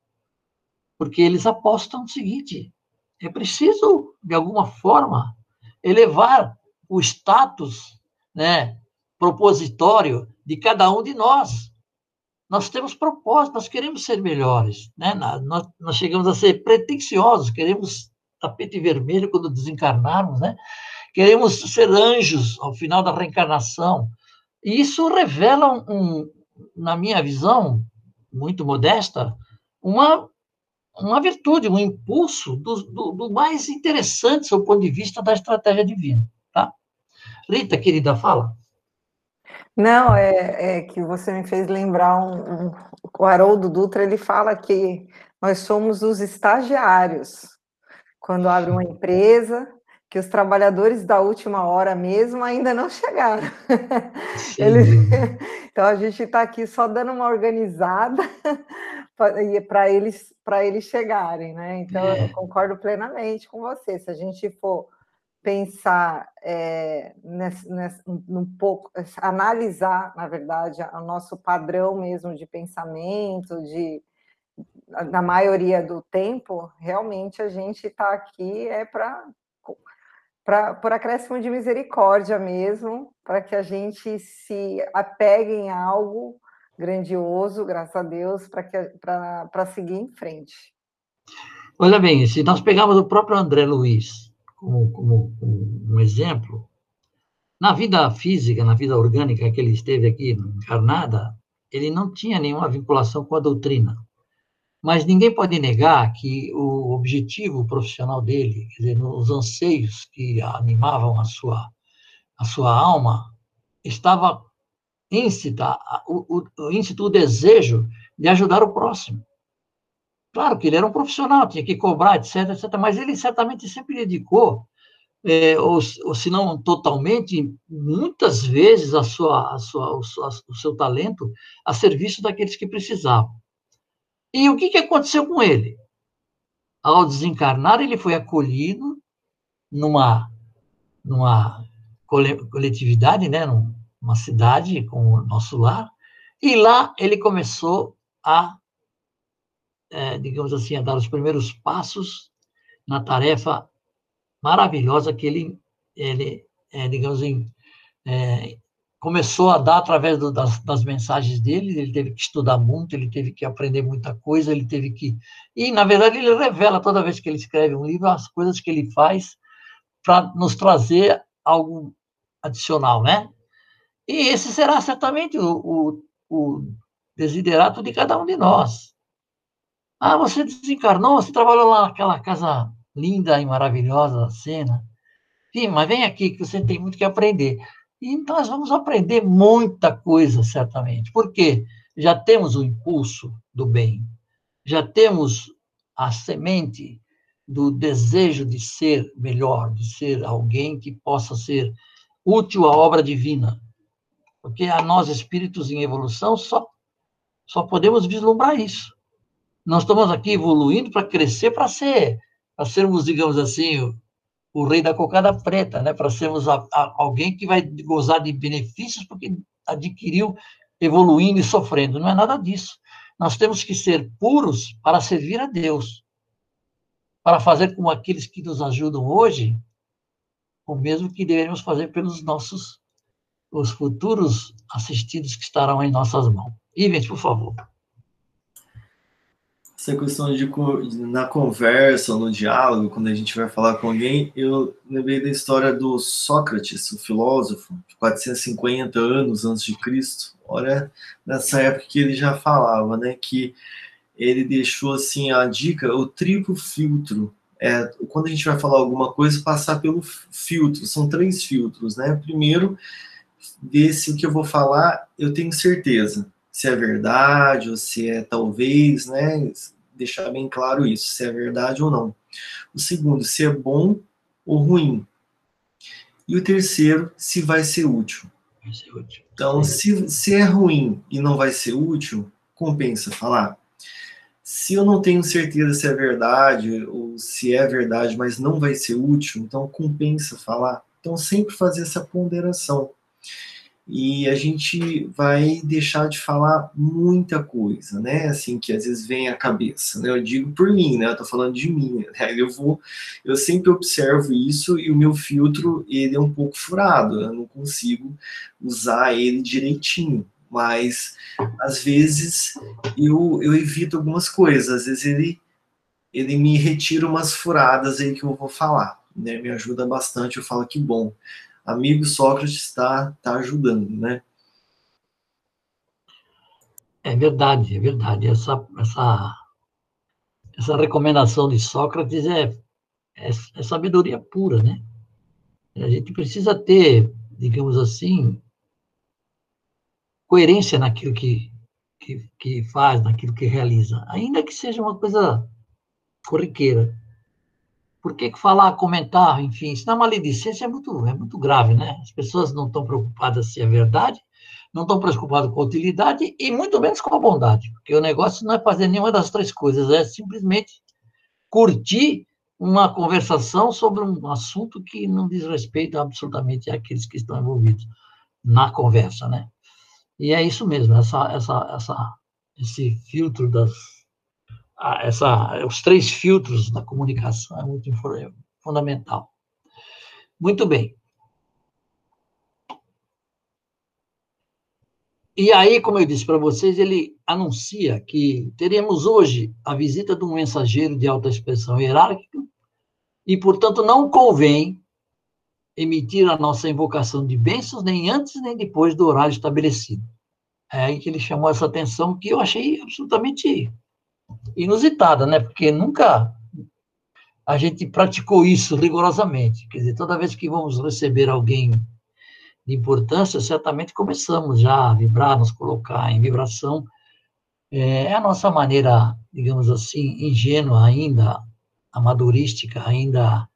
Porque eles apostam no seguinte: é preciso, de alguma forma, elevar o status né, propositório de cada um de nós. Nós temos propósito, nós queremos ser melhores, né? nós, nós chegamos a ser pretensiosos, queremos tapete vermelho quando desencarnarmos, né? queremos ser anjos ao final da reencarnação. E isso revela, um, na minha visão, muito modesta, uma, uma virtude, um impulso do, do, do mais interessante do ponto de vista da estratégia divina. Rita, querida, fala. Não, é, é que você me fez lembrar um, um, o Haroldo Dutra, ele fala que nós somos os estagiários. Quando abre uma empresa, que os trabalhadores da última hora mesmo ainda não chegaram. Eles, então a gente está aqui só dando uma organizada para eles para eles chegarem, né? Então é. eu concordo plenamente com você. Se a gente for pensar é, nesse, nesse, um pouco, analisar, na verdade, o nosso padrão mesmo de pensamento, de na maioria do tempo, realmente a gente está aqui é para por acréscimo de misericórdia mesmo, para que a gente se apegue em algo grandioso, graças a Deus, para seguir em frente. Olha bem, se nós pegarmos o próprio André Luiz, como, como, um exemplo, na vida física, na vida orgânica que ele esteve aqui encarnada, ele não tinha nenhuma vinculação com a doutrina. Mas ninguém pode negar que o objetivo profissional dele, quer dizer, os anseios que animavam a sua, a sua alma, estava íncita, o, o, o desejo de ajudar o próximo. Claro que ele era um profissional, tinha que cobrar, etc, etc, mas ele certamente sempre dedicou é, ou, ou se não totalmente, muitas vezes a sua, a sua, o, o seu talento a serviço daqueles que precisavam. E o que, que aconteceu com ele? Ao desencarnar, ele foi acolhido numa, numa coletividade, né, numa cidade com o nosso lar, e lá ele começou a, é, digamos assim, a dar os primeiros passos na tarefa maravilhosa que ele, ele é, digamos assim, é, começou a dar através do, das, das, mensagens dele. Ele teve que estudar muito, ele teve que aprender muita coisa, ele teve que. E, na verdade, ele revela toda vez que ele escreve um livro as coisas que ele faz para nos trazer algo adicional, né? E esse será certamente o, o, o desiderato de cada um de nós. Ah, você desencarnou, você trabalhou lá naquela casa linda e maravilhosa cena. Sim, mas vem aqui que você tem muito que aprender. E nós vamos aprender muita coisa, certamente. Porque já temos o impulso do bem, já temos a semente do desejo de ser melhor, de ser alguém que possa ser útil à obra divina. Porque a nós, espíritos em evolução, só, só podemos vislumbrar isso. Nós estamos aqui evoluindo para crescer, para ser para sermos, digamos assim, o, o, rei da cocada preta, né? para sermos a, a, alguém que vai gozar de benefícios porque adquiriu evoluindo e sofrendo. Não é nada disso. Nós temos que ser puros para servir a Deus, para fazer com aqueles que nos ajudam hoje o mesmo que deveríamos fazer pelos nossos os futuros assistidos que estarão em nossas mãos. Ivens, por favor essa questão de na conversa, no diálogo, quando a gente vai falar com alguém, eu lembrei da história do Sócrates, o filósofo, de 450 anos antes de Cristo. Olha, nessa época que ele já falava, né, que ele deixou assim a dica, o triplo filtro. É, quando a gente vai falar alguma coisa, passar pelo filtro. São três filtros, né? Primeiro, ver se o que eu vou falar eu tenho certeza se é verdade ou se é talvez, né? Deixar bem claro isso, se é verdade ou não. O segundo, se é bom ou ruim. E o terceiro, se vai ser útil. Vai ser útil. Então, se, se é ruim e não vai ser útil, compensa falar. Se eu não tenho certeza se é verdade ou se é verdade, mas não vai ser útil, então compensa falar. Então, sempre fazer essa ponderação e a gente vai deixar de falar muita coisa, né? Assim, que às vezes vem à cabeça, né? Eu digo por mim, né? Eu tô falando de mim, né? Eu vou, eu sempre observo isso e o meu filtro, ele é um pouco furado, eu não consigo usar ele direitinho, mas às vezes eu, eu evito algumas coisas, às vezes ele, ele me retira umas furadas aí que eu vou falar, né? Me ajuda bastante, eu falo que bom amigo Sócrates está tá ajudando, né? É verdade, é verdade. Essa, essa, essa recomendação de Sócrates é, é, é sabedoria pura, né? A gente precisa ter, digamos assim, coerência naquilo que, que, que faz, naquilo que realiza, ainda que seja uma coisa corriqueira. Por que falar, comentar, enfim, isso na maledicência é muito, é muito grave, né? As pessoas não estão preocupadas se é verdade, não estão preocupadas com a utilidade e muito menos com a bondade, porque o negócio não é fazer nenhuma das três coisas, é simplesmente curtir uma conversação sobre um assunto que não diz respeito absolutamente àqueles que estão envolvidos na conversa, né? E é isso mesmo, essa, essa, essa, esse filtro das, essa, os três filtros da comunicação é muito fundamental. Muito bem. E aí, como eu disse para vocês, ele anuncia que teremos hoje a visita de um mensageiro de alta expressão hierárquica e, portanto, não convém emitir a nossa invocação de bênçãos nem antes nem depois do horário estabelecido. É aí que ele chamou essa atenção que eu achei absolutamente inusitada, né? Porque nunca a gente praticou isso rigorosamente. Quer dizer, toda vez que vamos receber alguém de importância, certamente começamos já a vibrar, nos colocar em vibração. É a nossa maneira, digamos assim, ingênua ainda, amadorística, ainda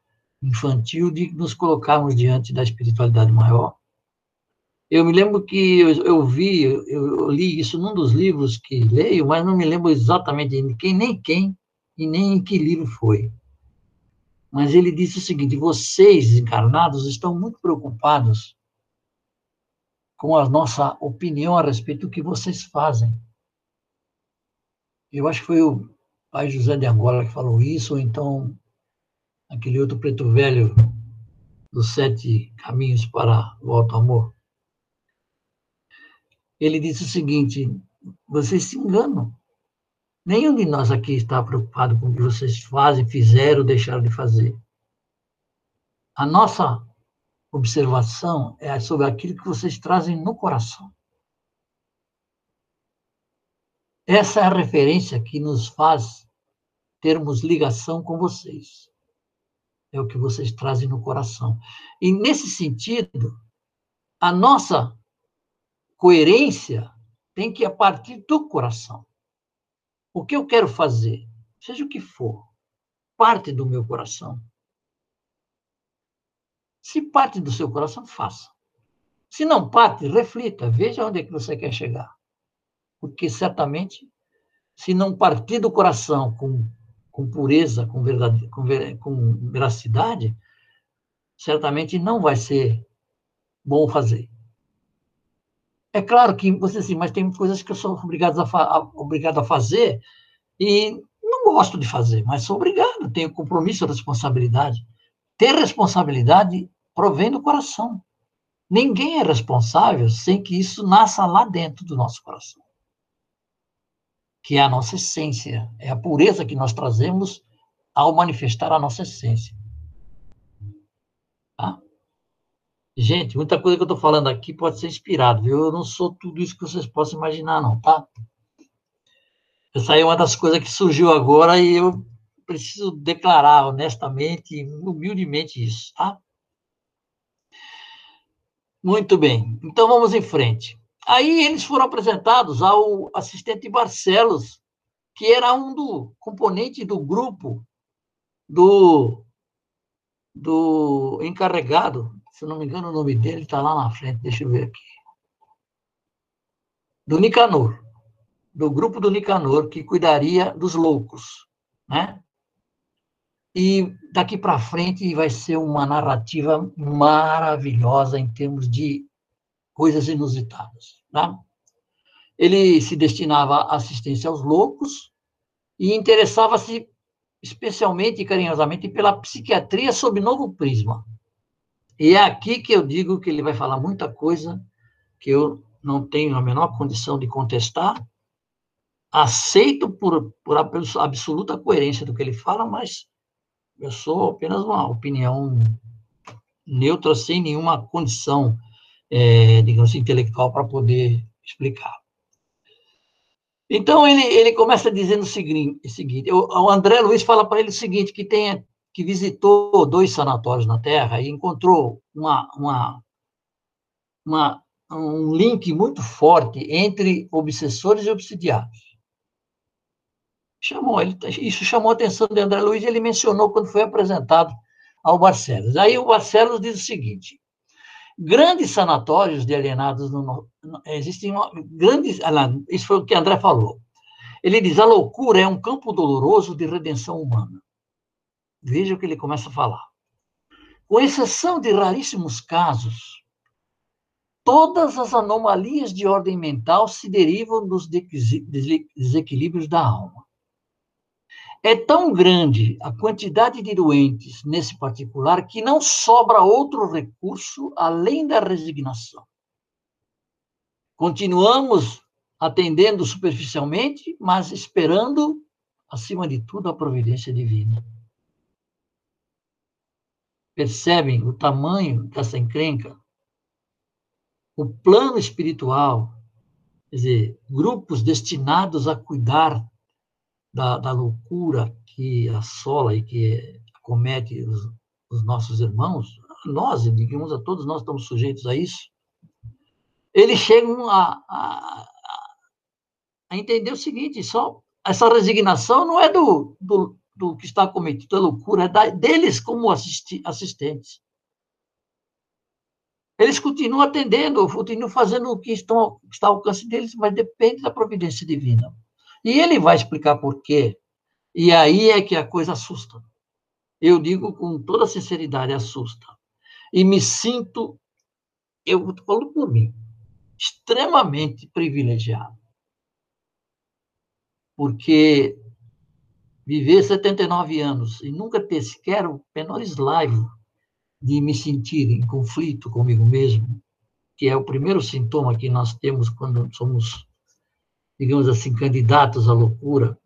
infantil de nos colocarmos diante da espiritualidade maior. Eu me lembro que eu, eu vi, eu, eu, li isso num dos livros que leio, mas não me lembro exatamente de quem, nem quem e nem em que livro foi. Mas ele disse o seguinte: vocês encarnados estão muito preocupados com a nossa opinião a respeito do que vocês fazem. Eu acho que foi o pai José de Angola que falou isso, ou então aquele outro preto velho dos sete caminhos para o alto amor. Ele disse o seguinte: vocês se enganam. Nenhum de nós aqui está preocupado com o que vocês fazem, fizeram, deixaram de fazer. A nossa observação é sobre aquilo que vocês trazem no coração. Essa é a referência que nos faz termos ligação com vocês. É o que vocês trazem no coração. E nesse sentido, a nossa coerência tem que ir a partir do coração. O que eu quero fazer, seja o que for, parte do meu coração. Se parte do seu coração, faça. Se não parte, reflita, veja onde é que você quer chegar. Porque certamente, se não partir do coração com, com pureza, com, verdade, com, com veracidade, certamente não vai ser bom fazer. É claro que você assim, mas tem coisas que eu sou obrigado a, obrigado a fazer e não gosto de fazer, mas sou obrigado, tenho compromisso, responsabilidade. Ter responsabilidade provém do coração. Ninguém é responsável sem que isso nasça lá dentro do nosso coração. Que é a nossa essência, é a pureza que nós trazemos ao manifestar a nossa essência. Tá? Gente, muita coisa que eu estou falando aqui pode ser inspirado, viu? Eu não sou tudo isso que vocês possam imaginar, não, tá? Essa aí é uma das coisas que surgiu agora e eu preciso declarar honestamente humildemente isso, tá? Muito bem, então vamos em frente. Aí eles foram apresentados ao assistente Barcelos, que era um do componente do grupo do, do encarregado se não me engano, o nome dele está lá na frente, deixa eu ver aqui. Do Nicanor, do grupo do Nicanor, que cuidaria dos loucos, né? E daqui para frente vai ser uma narrativa maravilhosa em termos de coisas inusitadas, tá? Ele se destinava à assistência aos loucos e interessava-se especialmente e carinhosamente pela psiquiatria sob novo prisma. E é aqui que eu digo que ele vai falar muita coisa que eu não tenho a menor condição de contestar. Aceito por, por absoluta coerência do que ele fala, mas eu sou apenas uma opinião neutra, sem nenhuma condição, é, digamos assim, intelectual para poder explicar. Então, ele, ele começa dizendo o seguinte, o, o André Luiz fala para ele o seguinte, que tem que visitou dois sanatórios na Terra e encontrou uma, uma, uma, um link muito forte entre obsessores e obsidiados. Chamou, ele, isso chamou a atenção de André Luiz e ele mencionou quando foi apresentado ao Barcelos. Aí o Barcelos diz o seguinte: grandes sanatórios de alienados no, existem grandes, isso foi o que André falou. Ele diz: a loucura é um campo doloroso de redenção humana. Veja o que ele começa a falar. Com exceção de raríssimos casos, todas as anomalias de ordem mental se derivam dos desequilíbrios da alma. É tão grande a quantidade de doentes nesse particular que não sobra outro recurso além da resignação. Continuamos atendendo superficialmente, mas esperando, acima de tudo, a providência divina percebem o tamanho dessa encrenca, o plano espiritual, quer dizer, grupos destinados a cuidar da, da loucura que assola e que acomete os, os nossos irmãos, nós, digamos, a todos nós estamos sujeitos a isso, eles chegam a, a, a entender o seguinte: só essa resignação não é do, do, do que está cometido a loucura é deles como assisti, assistentes. Eles continuam atendendo, continuam fazendo o que estão, está ao alcance deles, mas depende da providência divina. E ele vai explicar por quê. E aí é que a coisa assusta. Eu digo com toda sinceridade, assusta. E me sinto, eu falo por mim, extremamente privilegiado. Porque viver 79 anos e nunca ter sequer o menor eslaivo de me sentir em conflito comigo mesmo, que é o primeiro sintoma que nós temos quando somos, digamos assim, candidatos à loucura,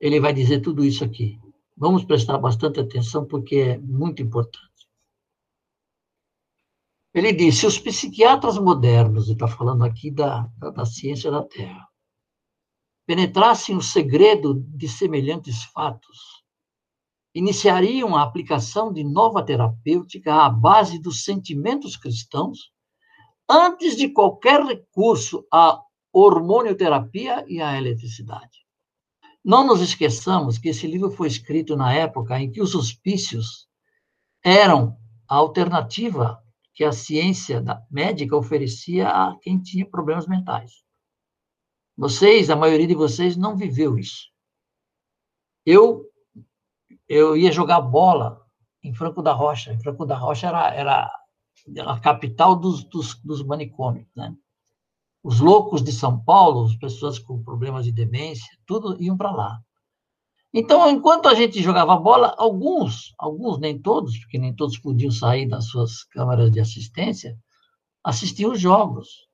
ele vai dizer tudo isso aqui. Vamos prestar bastante atenção porque é muito importante. Ele diz: se os psiquiatras modernos, e está falando aqui da, da, da ciência da Terra, penetrassem o segredo de semelhantes fatos, iniciariam a aplicação de nova terapêutica à base dos sentimentos cristãos, antes de qualquer recurso à hormonioterapia e à eletricidade. Não nos esqueçamos que esse livro foi escrito na época em que os hospícios eram a alternativa que a ciência médica oferecia a quem tinha problemas mentais. Vocês, a maioria de vocês, não viveu isso. Eu eu ia jogar bola em Franco da Rocha. Em Franco da Rocha era, era a capital dos, dos, dos manicômios, né? Os loucos de São Paulo, as pessoas com problemas de demência, tudo iam para lá. Então, enquanto a gente jogava bola, alguns, alguns, nem todos, porque nem todos podiam sair das suas câmaras de assistência, assistiam os jogos.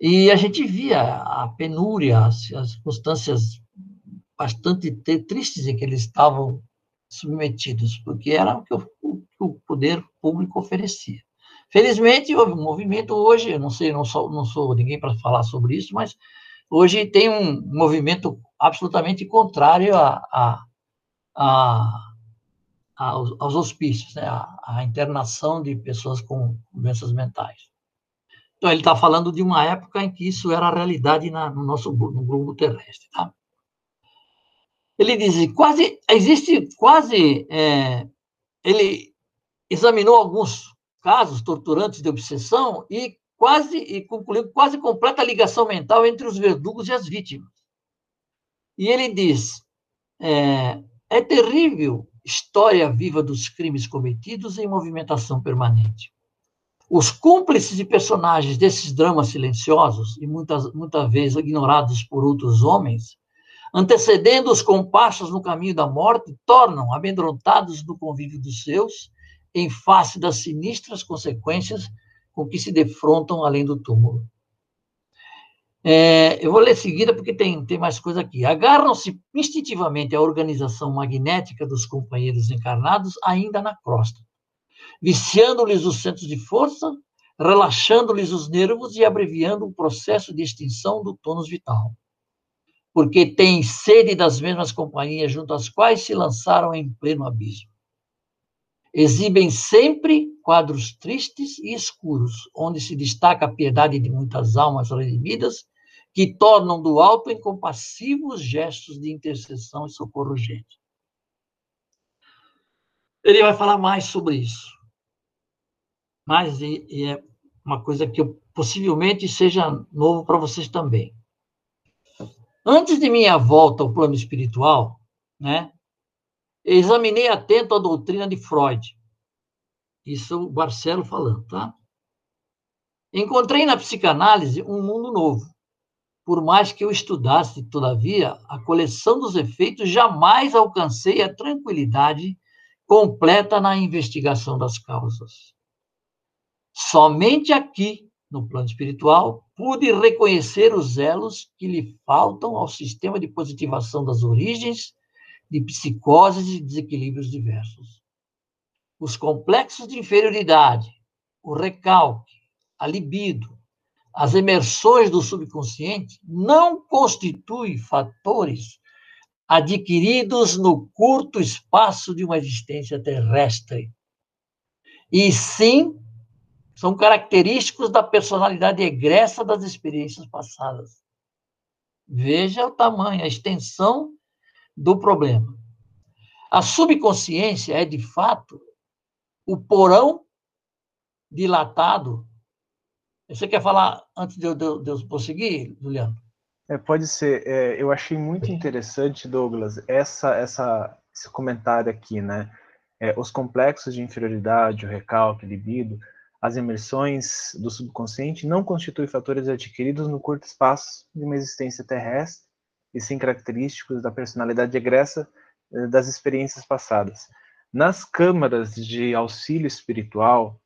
E a gente via a penúria, as, as circunstâncias bastante tristes em que eles estavam submetidos, porque era o que o, o poder público oferecia. Felizmente, houve um movimento hoje, eu não sei, não sou, não sou ninguém para falar sobre isso, mas hoje tem um movimento absolutamente contrário a, a, a, aos, aos, hospícios, né? a, a, internação de pessoas com doenças mentais. Então, ele está falando de uma época em que isso era a realidade na, no nosso no globo terrestre. Tá? Ele diz, quase, existe quase, é, ele examinou alguns casos torturantes de obsessão e quase, e concluiu quase completa ligação mental entre os verdugos e as vítimas. E ele diz, é, é terrível história viva dos crimes cometidos em movimentação permanente. Os cúmplices e personagens desses dramas silenciosos, e muitas, muitas vezes ignorados por outros homens, antecedendo os compassos no caminho da morte, tornam amedrontados do convívio dos seus, em face das sinistras consequências com que se defrontam além do túmulo. É, eu vou ler em seguida porque tem, tem mais coisa aqui. Agarram-se instintivamente à organização magnética dos companheiros encarnados ainda na crosta, viciando-lhes os centros de força, relaxando-lhes os nervos e abreviando o processo de extinção do tônus vital porque têm sede das mesmas companhias junto às quais se lançaram em pleno abismo. Exibem sempre quadros tristes e escuros, onde se destaca a piedade de muitas almas redimidas, que tornam do alto incompassíveis gestos de intercessão e socorro urgente. Ele vai falar mais sobre isso. Mas e, e é uma coisa que eu, possivelmente seja novo para vocês também. Antes de minha volta ao plano espiritual, né, examinei atento a doutrina de Freud. Isso o Barcelo falando, tá? Encontrei na psicanálise um mundo novo. Por mais que eu estudasse, todavia, a coleção dos efeitos, jamais alcancei a tranquilidade completa na investigação das causas. Somente aqui no plano espiritual, pude reconhecer os elos que lhe faltam ao sistema de positivação das origens de psicoses e desequilíbrios diversos. Os complexos de inferioridade, o recalque, a libido, as emersões do subconsciente não constituem fatores adquiridos no curto espaço de uma existência terrestre, e sim são característicos da personalidade egressa das experiências passadas. Veja o tamanho, a extensão do problema. A subconsciência é, de fato, o porão dilatado. Você quer falar antes de eu, de, eu prosseguir, Juliano? É, pode ser. É, eu achei muito interessante, Douglas, essa, essa, esse comentário aqui, né? É, os complexos de inferioridade, o recalque, libido, as imersões do subconsciente não constituem fatores adquiridos no curto espaço de uma existência terrestre e sim característicos da personalidade egressa eh, das experiências passadas. Nas câmaras de auxílio espiritual,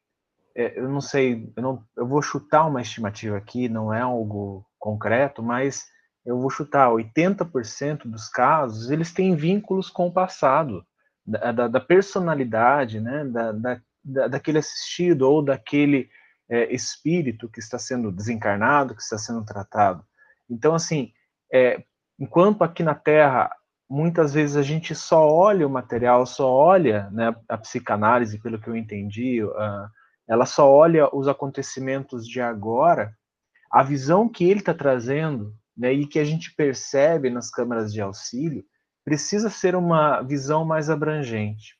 é, eu não sei, eu, não, eu vou chutar uma estimativa aqui, não é algo concreto, mas eu vou chutar 80% dos casos, eles têm vínculos com o passado, da, da, da personalidade, né, da, da, daquele assistido ou daquele é, espírito que está sendo desencarnado, que está sendo tratado. Então, assim, é, enquanto aqui na Terra muitas vezes a gente só olha o material, só olha né, a psicanálise, pelo que eu entendi, uh, ela só olha os acontecimentos de agora, a visão que ele está trazendo né, e que a gente percebe nas câmaras de auxílio precisa ser uma visão mais abrangente.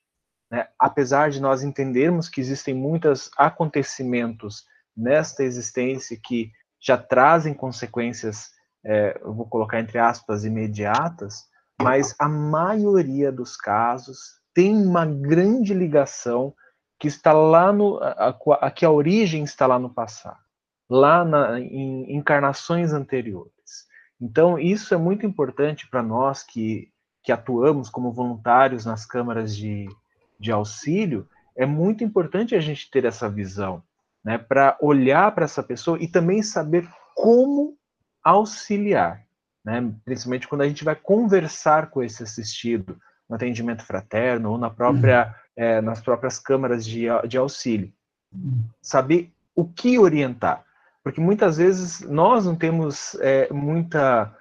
Né? Apesar de nós entendermos que existem muitos acontecimentos nesta existência que já trazem consequências, é, eu vou colocar entre aspas, imediatas, mas a maioria dos casos tem uma grande ligação que está lá no a, a, que a origem está lá no passado, lá na, em encarnações anteriores. Então isso é muito importante para nós que que atuamos como voluntários nas câmaras de, de auxílio, é muito importante a gente ter essa visão, né, para olhar para essa pessoa e também saber como auxiliar né? principalmente quando a gente vai conversar com esse assistido no atendimento fraterno ou na própria, uhum. é, nas próprias câmaras de, de auxílio. Uhum. Saber o que orientar. Porque muitas vezes nós não temos é, muita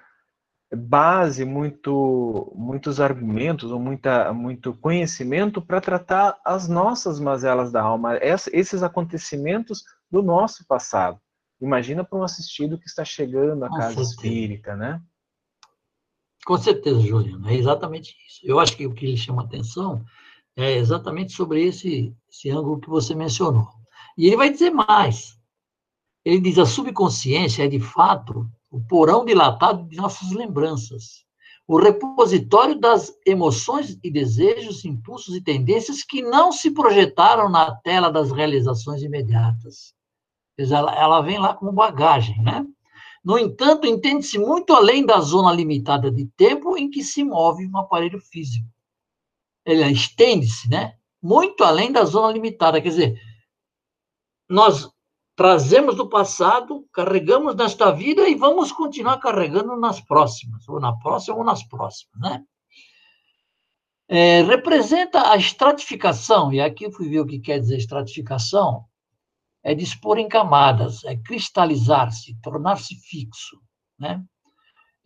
base, muito, muitos argumentos ou muita, muito conhecimento para tratar as nossas mazelas da alma, esses acontecimentos do nosso passado. Imagina para um assistido que está chegando à casa espírita, né? Com certeza, Juliano, é exatamente isso. Eu acho que o que lhe chama atenção é exatamente sobre esse, esse ângulo que você mencionou. E ele vai dizer mais. Ele diz: a subconsciência é, de fato, o porão dilatado de nossas lembranças, o repositório das emoções e desejos, impulsos e tendências que não se projetaram na tela das realizações imediatas. Ela, ela vem lá como bagagem, né? No entanto, entende-se muito além da zona limitada de tempo em que se move um aparelho físico. Ele estende-se, né? Muito além da zona limitada. Quer dizer, nós trazemos do passado, carregamos nesta vida e vamos continuar carregando nas próximas, ou na próxima ou nas próximas, né? É, representa a estratificação, e aqui eu fui ver o que quer dizer estratificação, é dispor em camadas, é cristalizar-se, tornar-se fixo, né?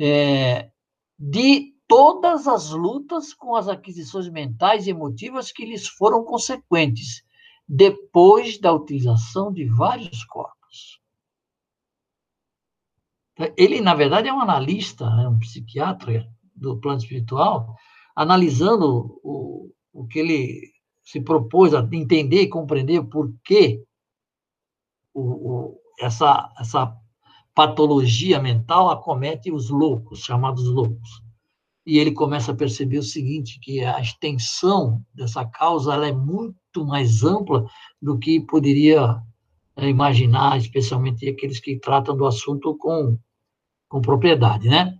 É, de todas as lutas com as aquisições mentais e emotivas que lhes foram consequentes, depois da utilização de vários corpos. Ele, na verdade, é um analista, é um psiquiatra do plano espiritual, analisando o, o que ele se propôs a entender e compreender por que o, o, essa, essa patologia mental acomete os loucos, chamados loucos. E ele começa a perceber o seguinte, que a extensão dessa causa ela é muito mais ampla do que poderia é, imaginar, especialmente aqueles que tratam do assunto com, com propriedade, né?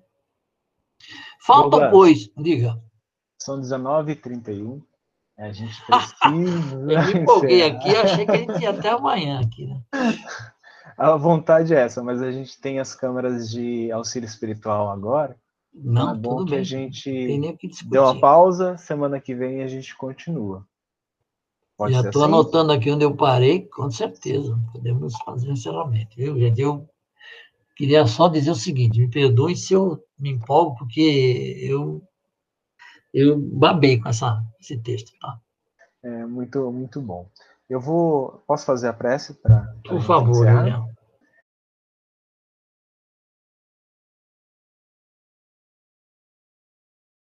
Falta, pois, diga. São 19h31. A gente precisa. eu me empolguei aqui, achei que a gente ia até amanhã aqui, né? A vontade é essa, mas a gente tem as câmeras de auxílio espiritual agora. Não, bom que bem. a gente deu uma pausa, semana que vem a gente continua. Pode Já estou assim? anotando aqui onde eu parei, com certeza. Podemos fazer encerramento, viu, gente? Eu queria só dizer o seguinte: me perdoe se eu me empolgo, porque eu eu babei com essa, esse texto. Tá? É muito, muito bom. Eu vou. Posso fazer a prece para. Por favor, Julião.